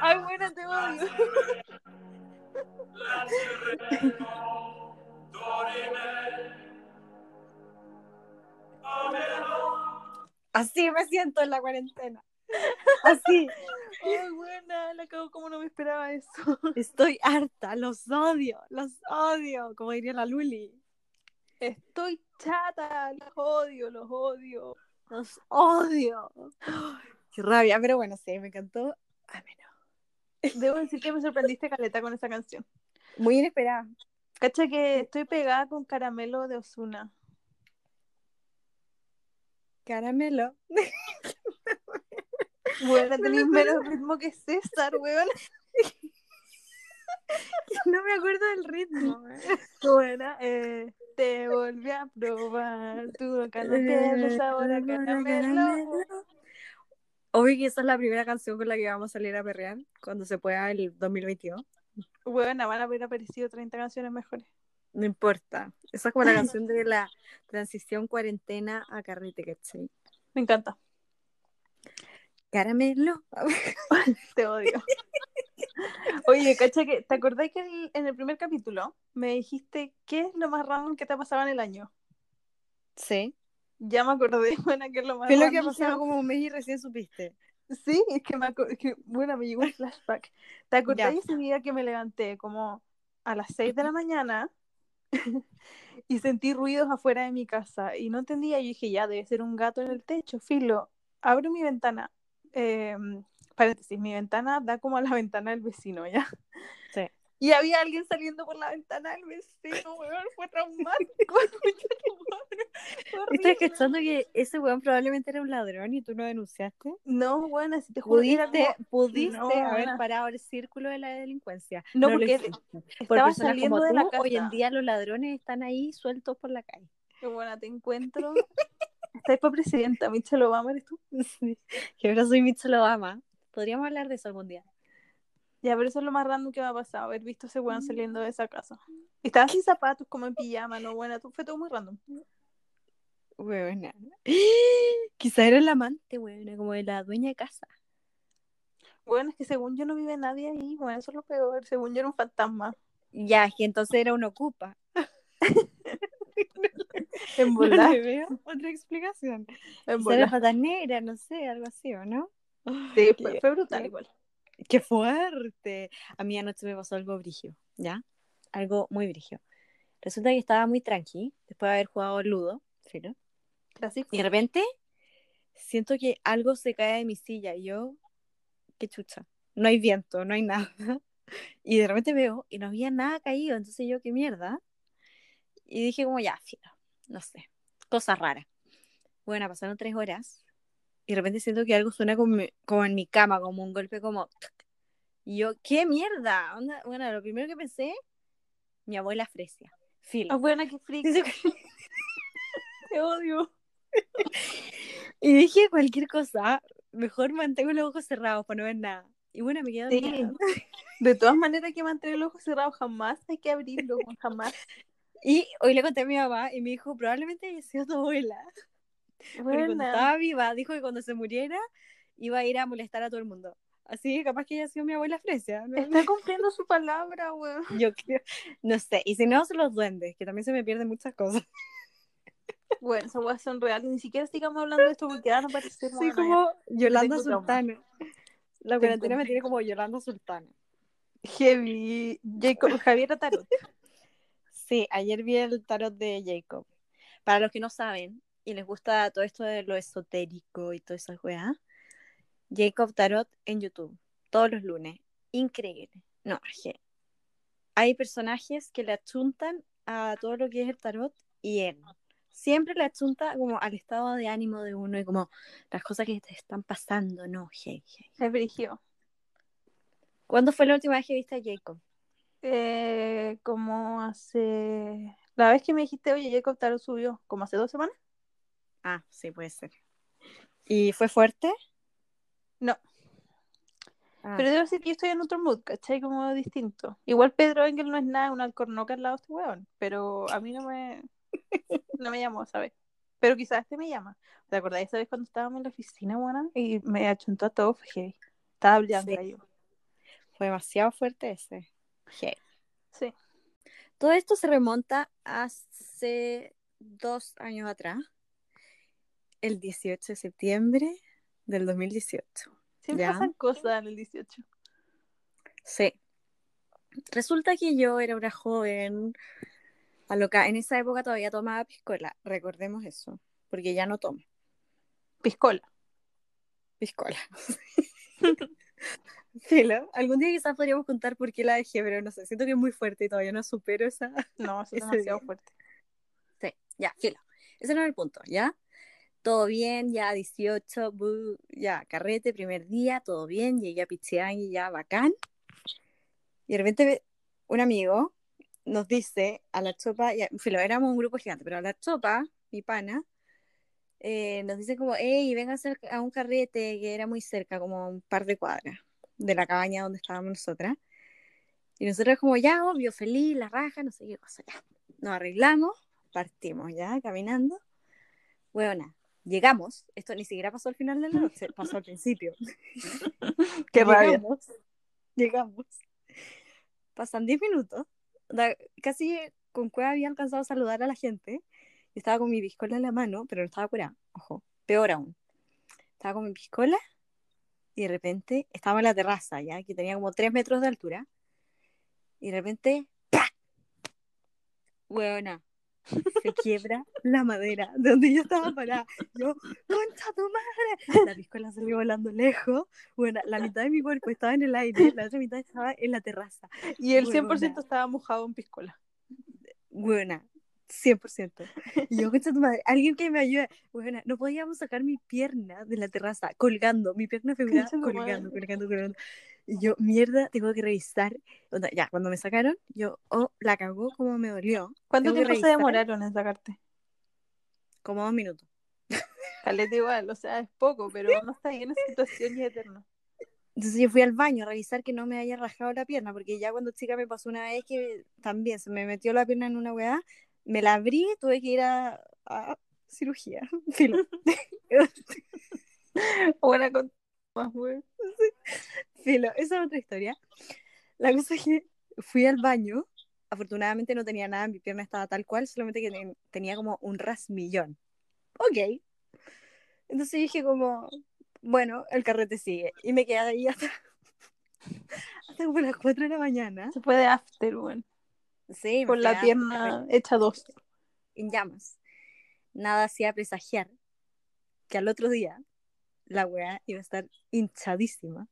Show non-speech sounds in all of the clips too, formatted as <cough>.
Ay, bueno, te odio. Así me siento en la cuarentena. Así. Ay, buena, la cago como no me esperaba eso. Estoy harta, los odio, los odio, como diría la Luli. Estoy chata, los odio, los odio. Los odio. Qué rabia, pero bueno, sí, me encantó. A no. Debo decir que me sorprendiste, Caleta, con esa canción. Muy inesperada. Cacha que estoy pegada con Caramelo de Osuna. Caramelo. <laughs> Bueno, tenéis menos ritmo que César, weón. <laughs> No me acuerdo del ritmo. <laughs> Buena, eh, te volví a probar. Tu boca no tiene sabor a caramelo. Obvio que esa es la primera canción con la que vamos a salir a perrear cuando se pueda el 2022. Bueno, van a haber aparecido 30 canciones mejores. No importa. Esa es como la canción de la transición cuarentena a carrete, ¿cachai? <laughs> Me encanta. Caramelo. <laughs> Te odio. Oye, cacha que, ¿te acordás que el- en el primer capítulo me dijiste qué es lo más random que te ha pasado en el año? Sí. Ya me acordé, <laughs> buena, que es lo más Fue lo que ha pasado como un mes y recién supiste. Sí, es que me aco- es que, bueno, me llegó un flashback. ¿Te acordás Ya. ese día que me levanté como a las 6 de la mañana <laughs> y sentí ruidos afuera de mi casa y no entendía? Yo dije, ya, debe ser un gato en el techo, filo. Abro mi ventana. Eh, paréntesis, mi ventana da como a la ventana del vecino, ¿ya? Sí. Y había alguien saliendo por la ventana del vecino, weón, fue traumático. <laughs> ¿Estás cachando que ese weón probablemente era un ladrón y tú no denunciaste? No, bueno, si te juro, Pudiste, como- pudiste No, haber parado el círculo de la delincuencia. No, porque estaba saliendo como de tú, la casa. hoy en día los ladrones están ahí sueltos por la calle. Qué buena, te encuentro. <laughs> Estás para presidenta, Michelle Obama, ¿eres tú? <laughs> Sí. Que ahora soy Michelle Obama. Podríamos hablar de eso algún día. Ya, pero eso es lo más random que me ha pasado, haber visto a ese weón saliendo de esa casa. Y Estaba sin zapatos, como en pijama, no, buena, fue todo muy random. Weona. <gasps> Quizá era el amante, weona, como de la dueña de casa. Bueno, es que según yo no vive nadie ahí, bueno, eso es lo peor, según yo era un fantasma. Ya, es que entonces era un ocupa. <laughs> <laughs> En <laughs> No volar, le veo otra explicación. en patas negras, no sé, algo así, ¿o no? Sí, Qué- fue, fue brutal qué- igual. ¡Qué fuerte! A mí anoche me pasó algo brigio, ¿ya? Algo muy brigio. Resulta que estaba muy tranqui, después de haber jugado Ludo, filo. Clásico. Y de repente siento que algo se cae de mi silla y yo, qué chucha. No hay viento, no hay nada. <laughs> Y de repente veo y no había nada caído, entonces yo, qué mierda. Y dije como, ya, filo, no sé, cosa rara. Bueno, pasaron tres horas y de repente siento que algo suena como, como en mi cama, como un golpe como... Y yo, ¿qué mierda? Onda- Bueno, lo primero que pensé, mi abuela Fresia. Filo. Buena, qué. <laughs> Te odio. <laughs> Y dije cualquier cosa, mejor mantengo los ojos cerrados para no ver nada. Y bueno, me quedo Sí. De todas maneras que mantener los ojos cerrados, jamás hay que abrirlos, jamás. <laughs> Y hoy le conté a mi mamá y me dijo, probablemente haya sido tu abuela. <laughs> Porque cuando estaba viva, dijo que cuando se muriera iba a ir a molestar a todo el mundo. Así que capaz que haya sido mi abuela Fresia. ¿no? Está cumpliendo su palabra, weón. <laughs> Yo creo, no sé. Y si no, son los duendes, que también se me pierden muchas cosas. <laughs> Bueno, esas weas son reales. Ni siquiera sigamos hablando de esto porque van a parecer Soy como Yolanda. Sultana. La Te cuarentena me tiene como Yolanda Sultana. heavy. Jacob, Javier Tarot. Sí, ayer vi el tarot de Jacob. Para los que no saben y les gusta todo esto de lo esotérico y toda esa weá, Jacob Tarot en YouTube, todos los lunes. Increíble. No, hay personajes que le achuntan a todo lo que es el tarot y él siempre le achunta como al estado de ánimo de uno y como las cosas que te están pasando, no, hey, hey. Es brigio. ¿Cuándo fue la última vez que viste a Jacob? Eh, como hace. La vez que me dijiste, oye, Jacob Tarot subió, como hace dos semanas. Ah, sí, puede ser. ¿Y fue fuerte? No. Ah, Pero debo decir que yo estoy en otro mood, ¿cachai? Como distinto. Igual Pedro Engel no es nada, un alcornoque al lado de este weón. Pero a mí no me. No me llamó, ¿sabes? Pero quizás este me llama. ¿Te acordáis esa vez cuando estábamos en la oficina, buena? Y me achuntó a todo, fue heavy. Estaba brillando Sí. yo. fue demasiado fuerte ese. Sí. Todo esto se remonta hace dos años atrás, el 18 de septiembre del 2018. Siempre Ya. pasan cosas en el 18. Sí. Resulta que yo era una joven aloca. En esa época todavía tomaba piscola, recordemos eso, porque ya no tomo Piscola. piscola. <laughs> <laughs> Filo, algún día quizás podríamos contar por qué la dejé, pero no sé, siento que es muy fuerte y todavía no supero esa, No, eso es <laughs> demasiado día. fuerte. Sí, ya, filo. Ese no era el punto, ¿ya? Todo bien, ya 18, bu, ya, carrete, primer día, todo bien, llegué a Pichiangui, ya, bacán. Y de repente un amigo nos dice a la chopa, ya, filo, éramos un grupo gigante, pero a la chopa, mi pana, eh, nos dice como, hey, venga a, a un carrete que era muy cerca, como un par de cuadras de la cabaña donde estábamos nosotras. Y nosotros como, ya, obvio, feliz, la raja, no sé qué cosa, ya. Nos arreglamos, partimos ya, caminando. Bueno, llegamos, esto ni siquiera pasó al final de la noche, <laughs> pasó al principio. <laughs> Qué rabia. Llegamos, llegamos. Pasan 10 minutos, casi con cueva había alcanzado a saludar a la gente. Yo estaba con mi piscola en la mano, pero no estaba curada, ojo, peor aún. Estaba con mi piscola y de repente estaba en la terraza, ya, que tenía como 3 metros de altura. Y de repente, ¡pa! Hueona, se quiebra la madera de donde yo estaba parada. Yo, ¡concha tu madre! La piscola salió volando lejos. Bueno, la mitad de mi cuerpo estaba en el aire, la otra mitad estaba en la terraza. Y el Huevona. 100% estaba mojado en piscola. Buena, 100%. Y yo, <laughs> tu madre, alguien que me ayude. Buena, no podíamos sacar mi pierna de la terraza, colgando, mi pierna tu colgando, colgando, colgando. Y yo, mierda, tengo que revisar. Onda, ya, cuando me sacaron, yo, oh, la cagó como me dolió. ¿Cuánto Tengo tiempo se demoraron en sacarte? Como dos minutos. Caleta igual, o sea, es poco, pero <laughs> no está bien esa situación y es eterno. Entonces yo fui al baño a revisar que no me haya rajado la pierna, porque ya cuando chica me pasó una vez que también se me metió la pierna en una weá, me la abrí, tuve que ir a, a cirugía. <laughs> Filo. <laughs> Buena con más, güey. Filo, esa es otra historia. La cosa es que fui al baño, afortunadamente no tenía nada, mi pierna estaba tal cual, solamente que ten- tenía como un rasmillón. Ok. Entonces dije como, bueno, el carrete sigue. Y me quedé ahí hasta, <laughs> hasta como las 4 de la mañana. Se fue de after, güey. Sí, Con la pierna hecha dos. en llamas. Nada hacía presagiar que al otro día la weá iba a estar hinchadísima.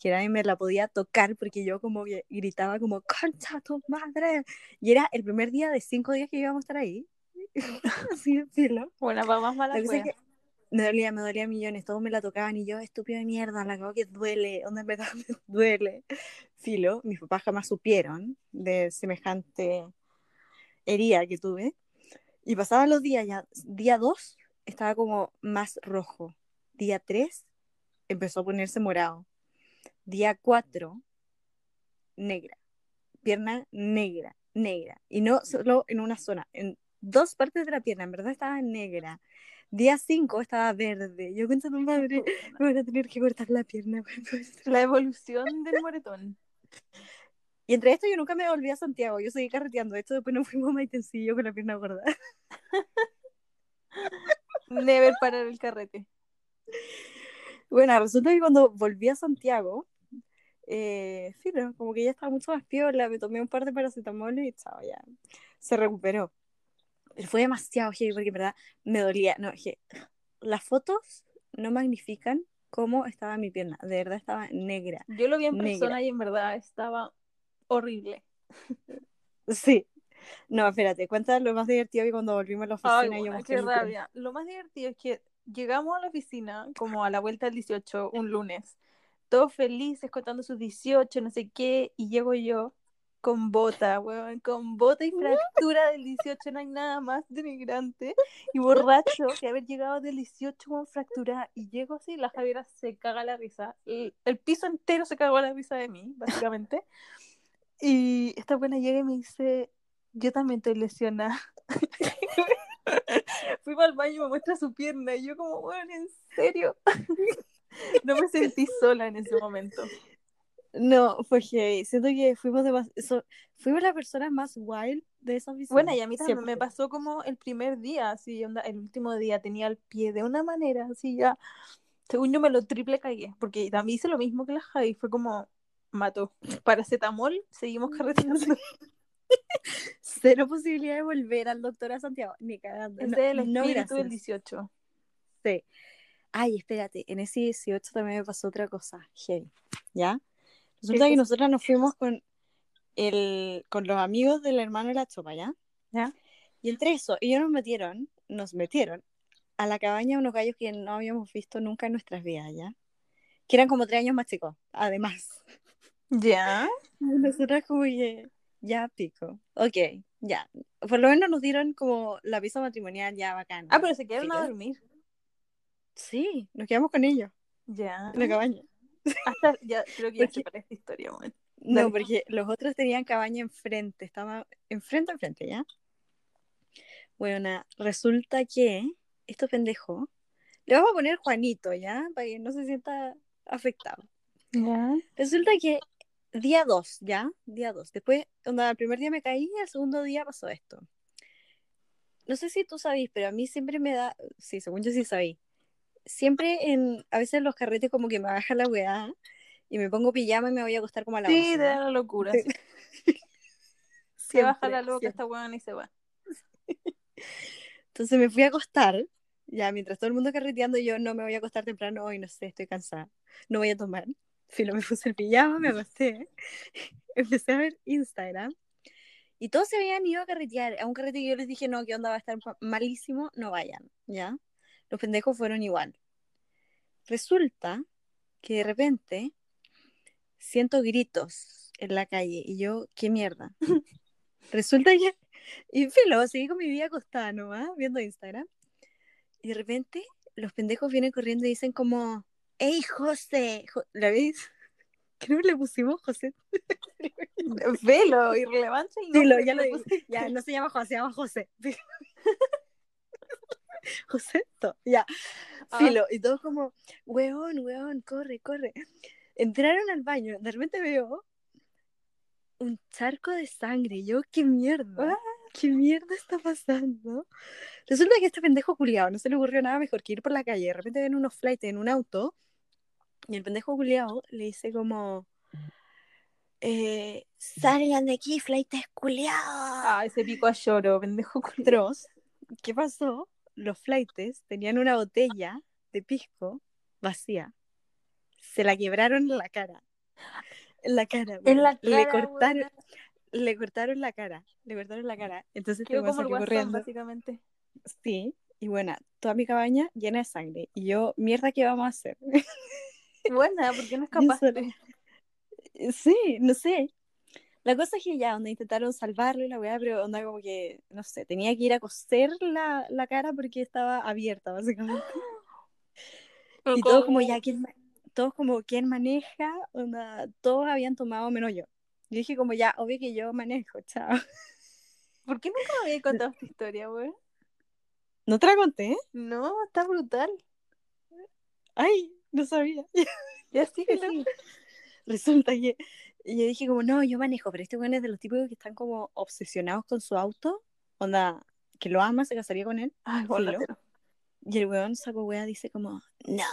Que nadie me la podía tocar porque yo como que gritaba como ¡Concha tu madre! Y era el primer día de cinco días que íbamos a estar ahí. <laughs> Así de filo. Buena, va más mala La cosa es wea. que me dolía, me dolía millones, todos me la tocaban y yo, estúpido de mierda, la cago que duele, onda me, da- <laughs> me duele. Filo, mis papás jamás supieron de semejante herida que tuve. Y pasaban los días, ya, día 2 estaba como más rojo, día 3 empezó a ponerse morado, día 4 negra, pierna negra, negra, y no solo en una zona, en dos partes de la pierna, en verdad estaba negra. Día 5 estaba verde. Yo a tu madre, <laughs> me van a tener que cortar la pierna. La evolución del moretón. Y entre esto yo nunca me volví a Santiago, yo seguí carreteando. Hecho, después nos fuimos a Maitencillo con la pierna gorda. <laughs> Never parar el carrete. Bueno, resulta que cuando volví a Santiago, eh, filo, como que ya estaba mucho más piola, me tomé un par de paracetamol y chao, ya. Se recuperó. Pero fue demasiado heavy porque en verdad me dolía. No, que las fotos no magnifican cómo estaba mi pierna. De verdad estaba negra. Yo lo vi en Negra. persona y en verdad estaba horrible. Sí. No, espérate, cuéntame lo más divertido que cuando volvimos a la oficina Ay, y yo qué rabia. Lo más divertido es que llegamos a la oficina como a la vuelta del 18, un lunes, todos felices contando sus 18, no sé qué, y llego yo con bota, weón, con bota y fractura del 18, no hay nada más denigrante. <laughs> Y borracho que haber llegado del 18 con fractura y llego así, la Javiera se caga la risa. El, el piso entero se cagó la risa de mí, básicamente. <laughs> Y esta buena llega y me dice, yo también estoy lesionada. <laughs> Fuimos al baño y me muestra su pierna y yo como, bueno, ¿en serio? no me sentí sola en ese momento. No, fue heavy. Siento que fuimos de eso, fuimos las personas más wild de esa oficina. Bueno, y a mí también me pasó como el primer día, así, onda, el último día tenía el pie de una manera, así ya, según yo me lo triple cagué, porque también hice lo mismo que la Javi, fue como, mató. Paracetamol, seguimos <laughs> carreteando. <laughs> Cero posibilidad de volver al doctor a Santiago, ni cagando. Es del espíritu del 18. Sí. Ay, espérate, en ese 18 también me pasó otra cosa, heavy, ¿ya? Resulta que nosotras nos fuimos con el, con los amigos del hermano de la chopa, ¿ya? ¿Ya? Y entre eso, ellos nos metieron, nos metieron a la cabaña de unos gallos que no habíamos visto nunca en nuestras vidas, ¿ya? Que eran como tres años más chicos, además. ¿Ya? <laughs> Nosotras como que, ya pico. Ok, ya. Por lo menos nos dieron como la visa matrimonial ya bacana. Ah, pero se quedaron a dormir. Sí, nos quedamos con ellos. Ya. En la cabaña. <laughs> Hasta, ya, creo que ya se esta historia, bueno. No, porque los otros tenían cabaña enfrente, estaba enfrente enfrente, ¿ya? Bueno, resulta que esto pendejo, le vamos a poner Juanito, ¿ya? Para que no se sienta afectado. ¿Ya? Resulta que día 2, ¿ya? Día 2. Después, onda, el primer día me caí el segundo día pasó esto. No sé si tú sabís, pero a mí siempre me da, sí, según yo sí sabí. Siempre en, a veces los carretes como que me baja la weá y me pongo pijama y me voy a acostar como a la Sí, te da la locura. Sí. <laughs> se baja la loca esta weá y se va. <laughs> Entonces me fui a acostar, ya mientras todo el mundo carreteando, yo no me voy a acostar temprano hoy, no sé, estoy cansada, no voy a tomar. Filo, me puse el pijama, me acosté, <laughs> empecé a ver Instagram y todos se habían ido a carretear, a un carrete que yo les dije, no, que onda va a estar malísimo, no vayan, ¿ya? Los pendejos fueron igual. Resulta que de repente siento gritos en la calle y yo, qué mierda. <laughs> Resulta que, y filo, seguí con mi vida acostada nomás, viendo Instagram. Y de repente los pendejos vienen corriendo y dicen como, ¡Ey, José! ¿La ves? <laughs> Creo que le pusimos José. Velo, irrelevante. Y no, ya lo Ya, no se llama José, se llama José. <laughs> <laughs> José, ya. Ah. Filo, y todos como, weón, weón, corre, corre. Entraron al baño, de repente veo un charco de sangre. Yo, ¿qué mierda? Ah. ¿Qué mierda está pasando? Resulta que este pendejo culiado no se le ocurrió nada mejor que ir por la calle. De repente ven unos flights en un auto y el pendejo culiado le dice como, eh, salgan de aquí, flight culiados. Ah, ese pico a lloro, pendejo culiado. ¿Qué pasó? Los flights tenían una botella de pisco vacía. Se la quebraron en la cara. En la cara. En la cara. Le cortaron, le cortaron la cara. Le cortaron la cara. Entonces Quedó como el corriendo. básicamente. Sí. Y bueno, toda mi cabaña llena de sangre. Y yo, mierda, ¿qué vamos a hacer? Buena, ¿por qué no <laughs> escapaste? Sí, no sé. La cosa es que ya, donde intentaron salvarlo y la weá, pero onda como que, no sé, tenía que ir a coser la, la cara porque estaba abierta, básicamente. <gasps> y todos como ya, ¿quién, todos como, ¿quién maneja? Onda, todos habían tomado menos yo. Yo dije como ya, obvio que yo manejo, chao. <laughs> ¿Por qué nunca me había contado esta historia, weá? ¿No te la conté? No, está brutal. Ay, no sabía. ya sí que sí. Resulta que yo dije como, no, yo manejo, pero este weón es de los tipos que están como obsesionados con su auto, onda, que lo ama, se casaría con él. Ay, y el weón saco wea dice como, no,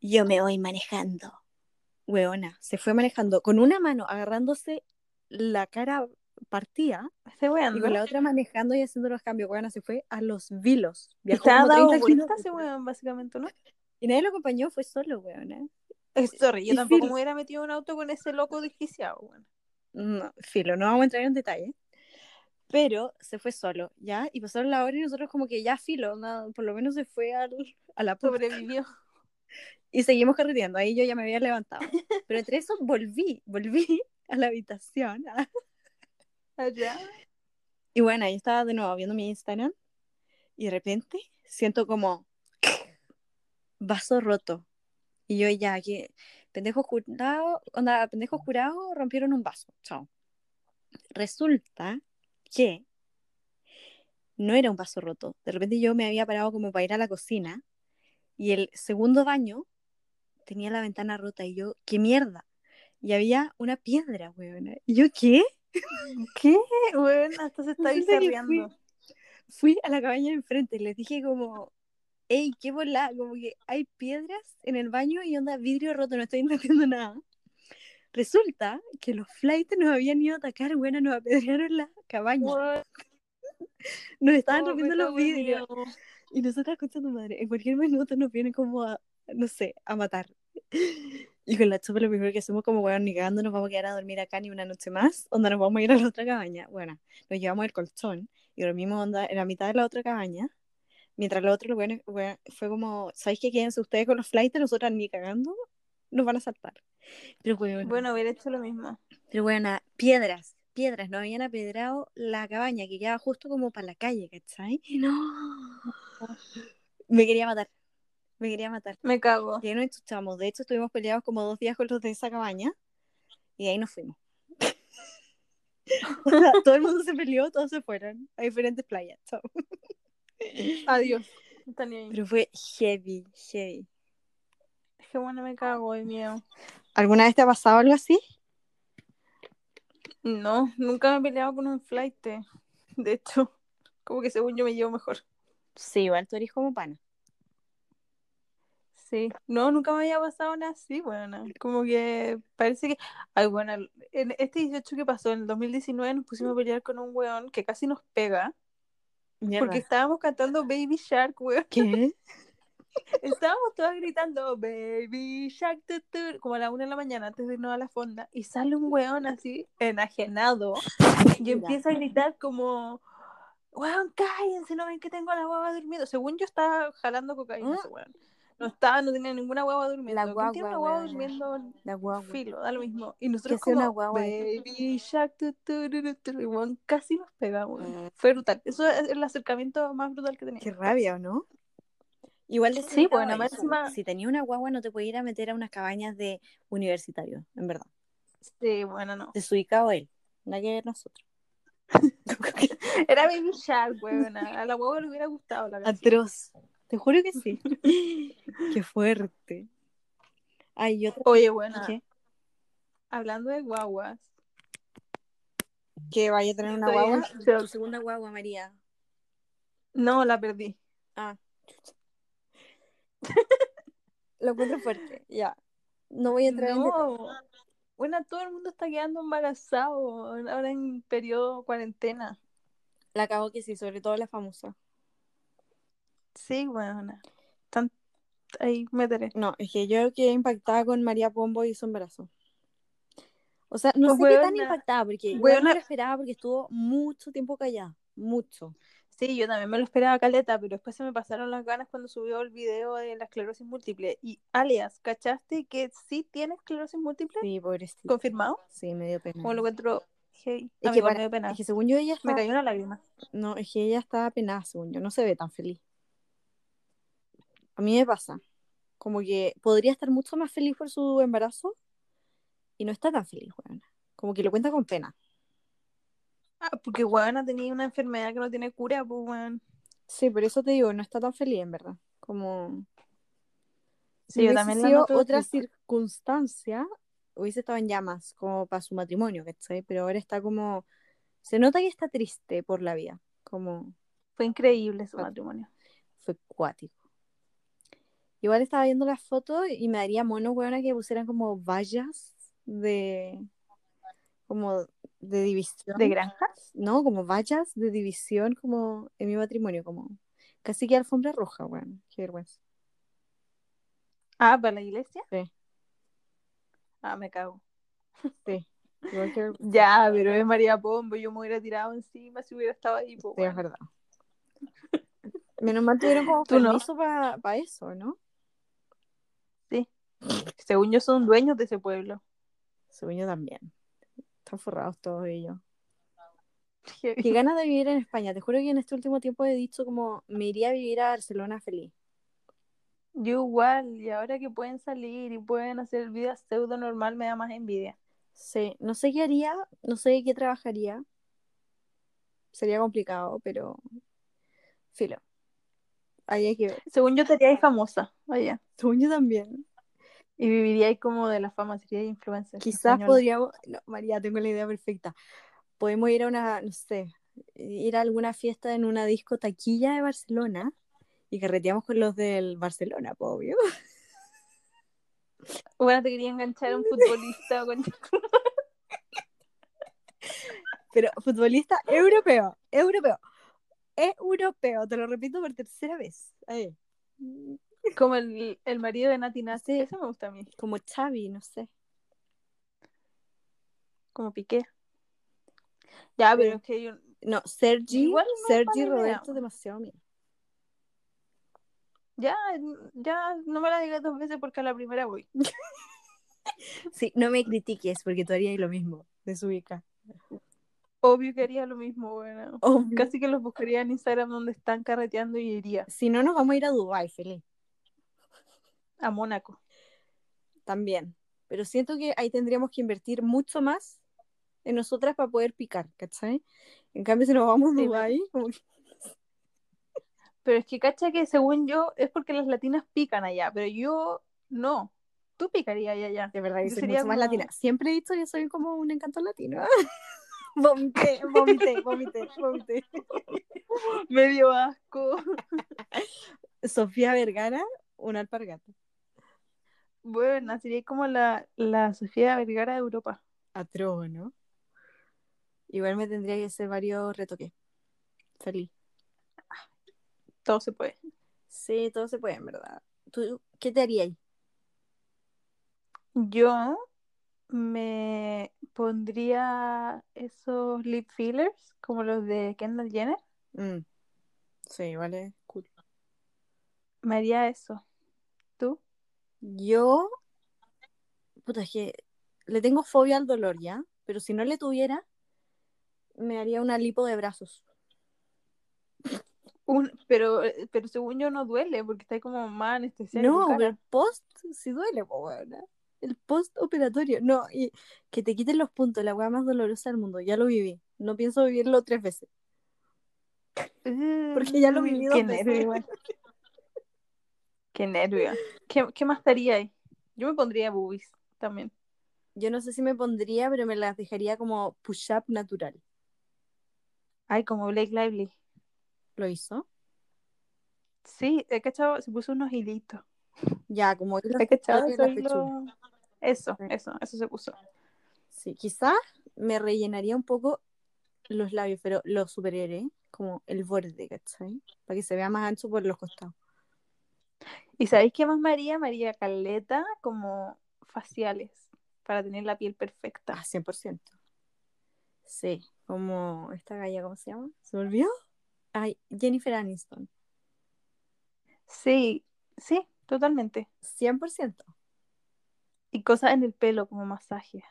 yo me voy manejando. Weona, se fue manejando con una mano agarrándose la cara partida y con la otra manejando y haciendo los cambios. Weona, se fue a los vilos. Viajó Estaba dado vuelta ese weón, básicamente, ¿no? Y nadie lo acompañó, fue solo, weón. ¿Eh? Sorry, yo tampoco me hubiera metido en un auto con ese loco desquiciado, weón. No, filo, no vamos a entrar en detalle. Pero se fue solo, ¿ya? Y pasaron la hora y nosotros como que ya filo, por lo menos se fue al, a la puerta. Sobrevivió. Y seguimos carreteando, ahí yo ya me había levantado. Pero entre eso volví, volví <laughs> a la habitación. Allá. Y bueno, ahí estaba de nuevo viendo mi Instagram y de repente siento como <sniffs> vaso roto. Y yo ya, que pendejos jurados, onda, pendejos jurados rompieron un vaso. Chao. Resulta que no era un vaso roto. De repente yo me había parado como para ir a la cocina y el segundo baño tenía la ventana rota y yo, ¿qué mierda? Y había una piedra, weón. ¿Y yo qué? <laughs> ¿Qué? Bueno, hasta se está fui, fui a la cabaña de enfrente y les dije como, hey, qué bola, como que hay piedras en el baño y onda vidrio roto, no estoy <laughs> entendiendo nada. Resulta que los flights nos habían ido a atacar, bueno, nos apedrearon la cabaña, <laughs> nos estaban oh, rompiendo los vidrios. Y nosotras con tu madre, en cualquier minuto nos vienen como a, no sé, a matar. <laughs> Y con la chupa lo primero que hacemos como, bueno, ni cagando nos vamos a quedar a dormir acá ni una noche más, onda nos vamos a ir a la otra cabaña. Bueno, nos llevamos el colchón y dormimos onda en la mitad de la otra cabaña, mientras lo otro, bueno, bueno, fue como, ¿sabéis que quédense ustedes con los flights? Nosotras ni cagando nos van a saltar. Pero bueno, Bueno, hubiera hecho lo mismo. pero bueno, piedras, piedras, nos habían apedrado la cabaña que quedaba justo como para la calle, ¿cachai? Y no, me quería matar, me quería matar. Me cago. Que nos chuchamos. De hecho, estuvimos peleados como dos días con los de esa cabaña y ahí nos fuimos. <laughs> Todo el mundo se peleó, todos se fueron a diferentes playas. chao. Adiós. Pero fue heavy, heavy. Es que bueno, me cago de miedo. ¿Alguna vez te ha pasado algo así? No, nunca me he peleado con un flight. De hecho, como que según yo me llevo mejor. Sí, igual tú eres como pana. Sí, no, nunca me había pasado nada así, bueno, como que parece que, ay, bueno, en este 18 que pasó, en el 2019 nos pusimos a pelear con un weón que casi nos pega, porque estábamos cantando Baby Shark, weón, ¿Qué? <laughs> estábamos todas gritando Baby Shark, tu, tu", como a la una de la mañana antes de irnos a la fonda, y sale un weón así, enajenado, y empieza a gritar como, weón, cállense, no ven que tengo a la guagua durmiendo, según yo estaba jalando cocaína ¿Mm? ese weón. No estaba, no tenía ninguna guagua durmiendo. La ¿Quién tiene una guagua, guagua durmiendo? La guagua. Filo, da lo mismo. Y nosotros una como, guagua. baby shark, tu, tu, tu, tu, tu", y weón, casi nos pegamos. Mm. Fue brutal. Eso es el acercamiento más brutal que tenía. Qué rabia, ¿o no? Igual Sí, desubicado bueno, encima- Si tenía una guagua no te podías ir a meter a unas cabañas de universitarios, en verdad. Sí, bueno, no. Desubicado él. Nada que ver nosotros. <laughs> Era baby shark, weón. A la guagua le hubiera gustado la canción. Atroz. Te juro que sí. <laughs> Qué fuerte. Ay, yo Oye, bueno, ¿Qué? hablando de guaguas. que vaya a tener una guagua. en. Tu segunda guagua, María. No, la perdí. Ah. <laughs> Lo encuentro fuerte. Ya. No voy a entrar en. No. Bueno, todo el mundo está quedando embarazado ahora en periodo cuarentena. La cago que sí, sobre todo la famosa. Sí, bueno. Están ahí, métele. No, es que yo quedé impactada con María Pombo y su embarazo. O sea, no sé Pues, qué tan impactada, porque weona- me lo esperaba porque estuvo mucho tiempo callada. Mucho. Sí, yo también me lo esperaba caleta, pero después se me pasaron las ganas cuando subió el video de la esclerosis múltiple. Y alias, ¿cachaste que sí tiene esclerosis múltiple? Sí, pobrecita. ¿Confirmado? Sí, me dio pena. Como lo encuentro. Hey, Es que, para- me dio pena. es que según yo ella Me está... cayó una lágrima. No, es que ella está penada, según yo. No se ve tan feliz. A mí me pasa. Como que podría estar mucho más feliz por su embarazo y no está tan feliz, weón. Como que lo cuenta con pena. Ah, porque weón tenía una enfermedad que no tiene cura, pues weón. Sí, por eso te digo, no está tan feliz, en verdad. Como... Sí, Si yo también sido otra circunstancia, hubiese estado en llamas, como para su matrimonio, ¿cachai? Pero ahora está como... Se nota que está triste por la vida. Como... Fue increíble su matrimonio. fue cuático. Igual estaba viendo las fotos y me daría mono, weona, que pusieran como vallas de. como de división. ¿De granjas? No, como vallas de división, como en mi matrimonio, como. Casi que alfombra roja, weón. Qué vergüenza. Ah, ¿para la iglesia? Sí. Ah, me cago. Sí. Que. <laughs> Ya, pero es María Pombo, yo me hubiera tirado encima si hubiera estado ahí, pues Sí, es verdad. Menos mal tuvieron como <laughs> Tú no. permiso para eso, ¿no? Según yo son dueños de ese pueblo. Según yo también. Están forrados todos ellos. <laughs> Qué ganas de vivir en España. Te juro que en este último tiempo he dicho como me iría a vivir a Barcelona feliz. Yo igual, y ahora que pueden salir y pueden hacer vida pseudo normal, me da más envidia. Sí, no sé qué haría, no sé qué trabajaría. Sería complicado, pero filo. Ahí hay que ver. Según yo, te haríais famosa. Según yo también. Y viviríais como de la fama, seríais influencer. Quizás podríamos. No, María, tengo la idea perfecta. Podemos ir a una, no sé, ir a alguna fiesta en una disco taquilla de Barcelona y carreteamos con los del Barcelona, po, obvio. <laughs> Bueno, te quería enganchar a un futbolista. con- <laughs> Pero futbolista europeo, europeo, europeo, te lo repito por tercera vez. Ahí. Como el, el marido de Nati. Sí. Eso me gusta a mí. Como Xavi, no sé. Como Piqué. Ya, pero es que yo. No, Sergi, Igual no Sergi. Roberto, demasiado bien. Ya, ya no me la digas dos veces porque a la primera voy. <laughs> Sí, no me critiques porque tú harías lo mismo, desubica. Obvio que haría lo mismo, bueno. Obvio. Casi que los buscaría en Instagram donde están carreteando y iría Si no, nos vamos a ir a Dubái, feliz. A Mónaco. También. Pero siento que ahí tendríamos que invertir mucho más en nosotras para poder picar, ¿cachai? En cambio, si nos vamos a Dubái, como que- Pero es que cacha que según yo es porque las latinas pican allá, pero yo no. Tú picarías allá. de verdad, yo Yo soy sería mucho más como- latina. Siempre he dicho que soy como un encanto latino. <laughs> <laughs> vomité, vomité, vomité, vomité. Medio asco. Sofía Vergara, una alpargata. Bueno, sería como la, la Sofía Vergara de Europa. Atroz, ¿no? Igual me tendría que hacer varios retoques. Feliz. Todo se puede. Sí, todo se puede, en verdad. ¿Tú qué te harías? Yo me pondría esos lip fillers como los de Kendall Jenner. Mm. Sí, vale, cool. Me haría eso. ¿Tú? Yo, puta, es que le tengo fobia al dolor, ¿ya? Pero si no le tuviera, me haría una lipo de brazos. <laughs> Un, pero, pero según yo no duele porque está ahí como más anestesiado. No, pero el post sí duele, po, weona. El post operatorio. No, y que te quiten los puntos, la weá más dolorosa del mundo. Ya lo viví. No pienso vivirlo tres veces. Porque ya lo viví dos veces. nervio. <laughs> Qué nervio. ¿Qué, qué más estaría ahí? Yo me pondría boobies también. Yo no sé si me pondría, pero me las dejaría como push-up natural. Ay, como Blake Lively. ¿Lo hizo? Sí, he cachado, se puso unos hilitos. Ya, como hilos He cachado hilos- Eso, Sí. eso, eso se puso. Sí, quizás me rellenaría un poco los labios, pero los superhéroes, como el borde, ¿cachai? Para que se vea más ancho por los costados. ¿Y sabéis qué más María? María Caleta como faciales para tener la piel perfecta. Ah, 100%. Sí, como esta galla, ¿cómo se llama? ¿Se me olvidó? Ay, Jennifer Aniston. Sí, sí, totalmente. 100%. Y cosas en el pelo como masaje.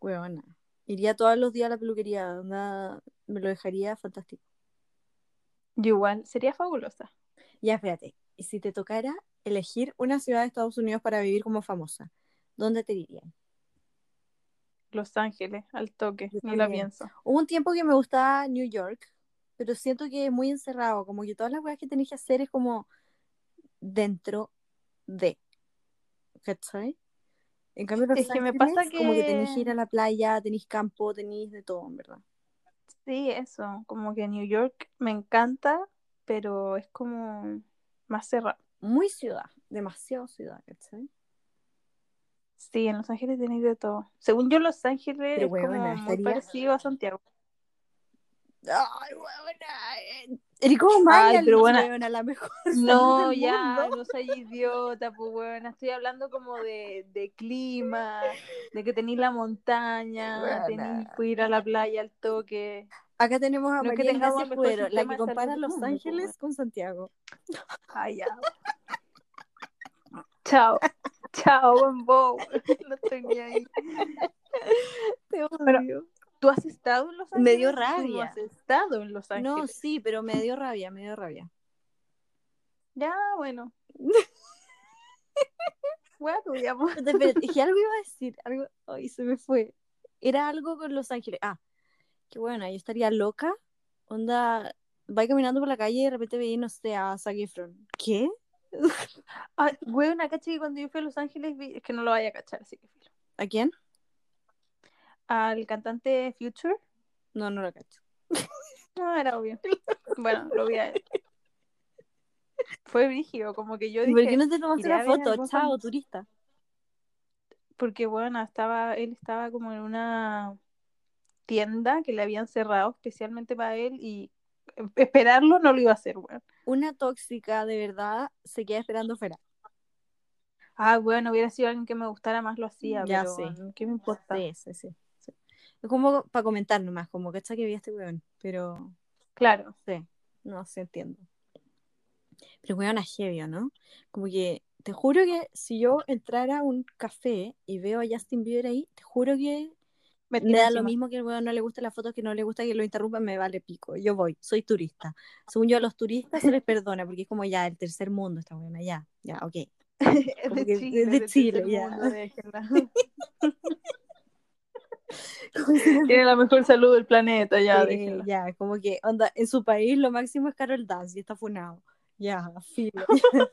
Huevona. Iría todos los días a la peluquería, onda, me lo dejaría fantástico. Yo igual, sería fabulosa. Ya, espérate. Y si te tocara elegir una ciudad de Estados Unidos para vivir como famosa, ¿dónde te irían? Los Ángeles, al toque, Yo ni la pienso. Hubo un tiempo que me gustaba New York, pero siento que es muy encerrado, como que todas las cosas que tenés que hacer es como dentro de. ¿Cachai? En cambio, Los Es que me pasa como que que- tenés que ir a la playa, tenés campo, tenés de todo, en verdad. Sí, eso, como que New York me encanta, pero es como más cerrado. Muy ciudad, demasiado ciudad, ¿cachai? Sí, en Los Ángeles tenéis de todo. Según yo, Los Ángeles Pero, es como huevona, muy estaría- parecido a Santiago. Ay, huevona. Eres como Maya, pero buena. huevona, la mejor <laughs> No, ya, no soy idiota, pues bueno, estoy hablando como de, de clima, de que tenéis la montaña, tenéis que ir a la playa al toque. Acá tenemos a No que María mejor Escudero, la que compara Los pues, Ángeles con Santiago. Ay, ya. <laughs> Chao, chao, buen bow. <laughs> No estoy ni ahí. Te Pero- odio. ¿Tú has estado en Los Me Ángeles? dio Tú no rabia. has estado en Los Ángeles. No, sí, pero me dio rabia, me dio rabia. Ya, bueno. Bueno, tuya, po. Espérate, espérate, es que algo iba a decir, algo, ay, se me fue. Era algo con Los Ángeles. Ah, qué bueno, yo estaría loca. Onda, va caminando por la calle y de repente veía, no sé, a Zac Efron. ¿Qué? <laughs> Ah, weón, caché que cuando yo fui a Los Ángeles, vi- es que no lo vaya a cachar, así que filo. ¿A quién? Al cantante Future. No, no lo cacho. <laughs> No, era obvio. <laughs> Bueno, lo vi a él. Fue brígido, como que yo ¿Y ¿Por dije, qué no te tomaste la foto? Chao, turista. porque bueno, estaba, él estaba como en una tienda que le habían cerrado especialmente para él y esperarlo no lo iba a hacer, weón. Una tóxica de verdad se queda esperando fuera. Ah, bueno, hubiera sido alguien que me gustara más, lo hacía, Ya pero sé. ¿qué me importa? Sí, sí, sí. sí. Es como para comentar nomás, como que que vi a este weón. Pero Claro. sí, no sé, entiendo. Pero weón, a heavy, ¿o ¿no? Como que te juro que si yo entrara a un café y veo a Justin Bieber ahí, te juro que Me me da lo mismo que el weón no le gusta la foto, que no le gusta que lo interrumpan, me vale pico. Yo voy, soy turista. Según yo, a los turistas se les perdona, porque es como ya el tercer mundo esta weona, ya, ya, ok. <laughs> De que- Chile, de Chile, ya. mundo, déjenla. <laughs> Tiene la mejor salud del planeta, ya, Sí, déjenla. ya, como que, onda, en su país lo máximo es Carol Dance y está funado. Ya, filo. <laughs>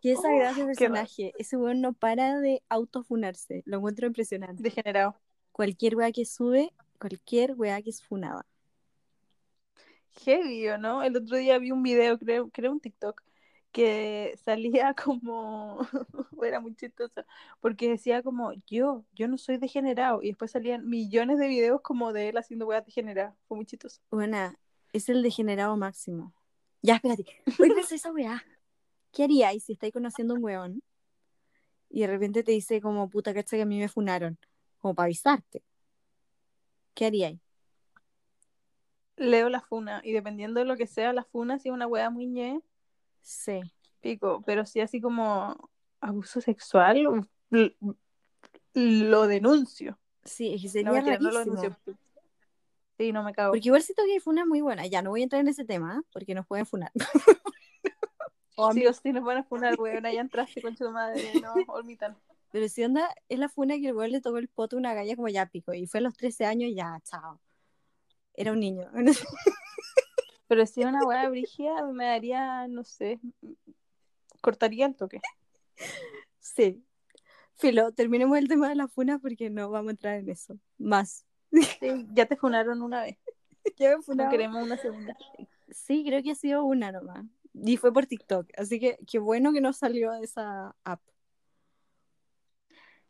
Qué esa gracia <laughs> personaje. Ese weón no para de autofunarse. Lo encuentro impresionante. Degenerado. Cualquier weá que sube, cualquier weá que es funada. Heavy, ¿o ¿no? El otro día vi un video, creo, creo un TikTok, que salía <laughs> como, <laughs> era muy chistoso, porque decía como, yo, yo no soy degenerado, y después salían millones de videos como de él haciendo weas degeneradas, fue muy chistoso. Buena, es el degenerado máximo. Ya, espérate. Hoy pensé esa weá. ¿Qué haríais si estáis conociendo a un weón y de repente te dice como puta cacha que a mí me funaron? Como para avisarte. ¿Qué haríais? Leo la funa, y dependiendo de lo que sea la funa, si es una wea muy ñe, Sí. pico, pero si así como abuso sexual, lo denuncio. Sí, es que No, sería mentira, no lo rarísimo. denuncio. Sí, no me cago. Porque igual siento que hay funas muy buenas. Ya, no voy a entrar en ese tema, ¿eh? porque nos pueden funar. <laughs> O a mí- Sí sí nos van a funar, weón, ya entraste con tu madre, no, olmitan. Pero si onda, es la funa que el weón le tocó el poto a una galla como ya pico. Y fue a los 13 años, ya, chao. Era un niño. <laughs> Pero si una weá brígida, me daría, no sé, cortaría el toque. sí. Filo, terminemos el tema de la funa porque no vamos a entrar en eso. Más. Sí, ya te funaron una vez, <laughs> Ya me no funaron. queremos una segunda. Sí, creo que ha sido una nomás. Y fue por TikTok. Así que qué bueno que no salió de esa app.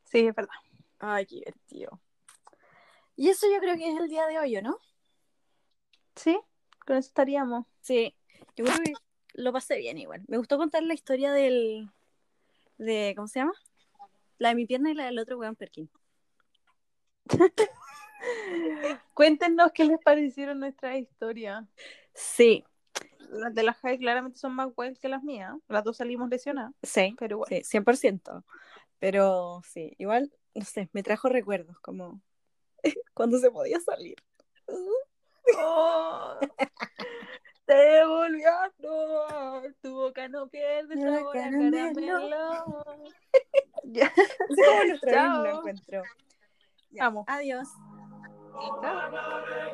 Sí, es verdad. Ay, qué divertido. Y eso yo creo que es el día de hoy, ¿o ¿no? Sí, con eso estaríamos. Sí. Yo creo que lo pasé bien igual. Me gustó contar la historia del. de ¿Cómo se llama? La de mi pierna y la del otro weón Perkin. <laughs> Cuéntenos qué les parecieron nuestras historias. Sí, Las de las Jai claramente son más wild que las mías. Las dos salimos lesionadas, sí, pero bueno. sí, 100%. Pero sí, igual, no sé, me trajo recuerdos como <laughs> cuando se podía salir. Oh, <laughs> te volvió a actuar, tu boca no pierde sabor a caramelo. <laughs> Ya. Es como nuestro Chao. encuentro. Ya, Amo. Adiós. Chao.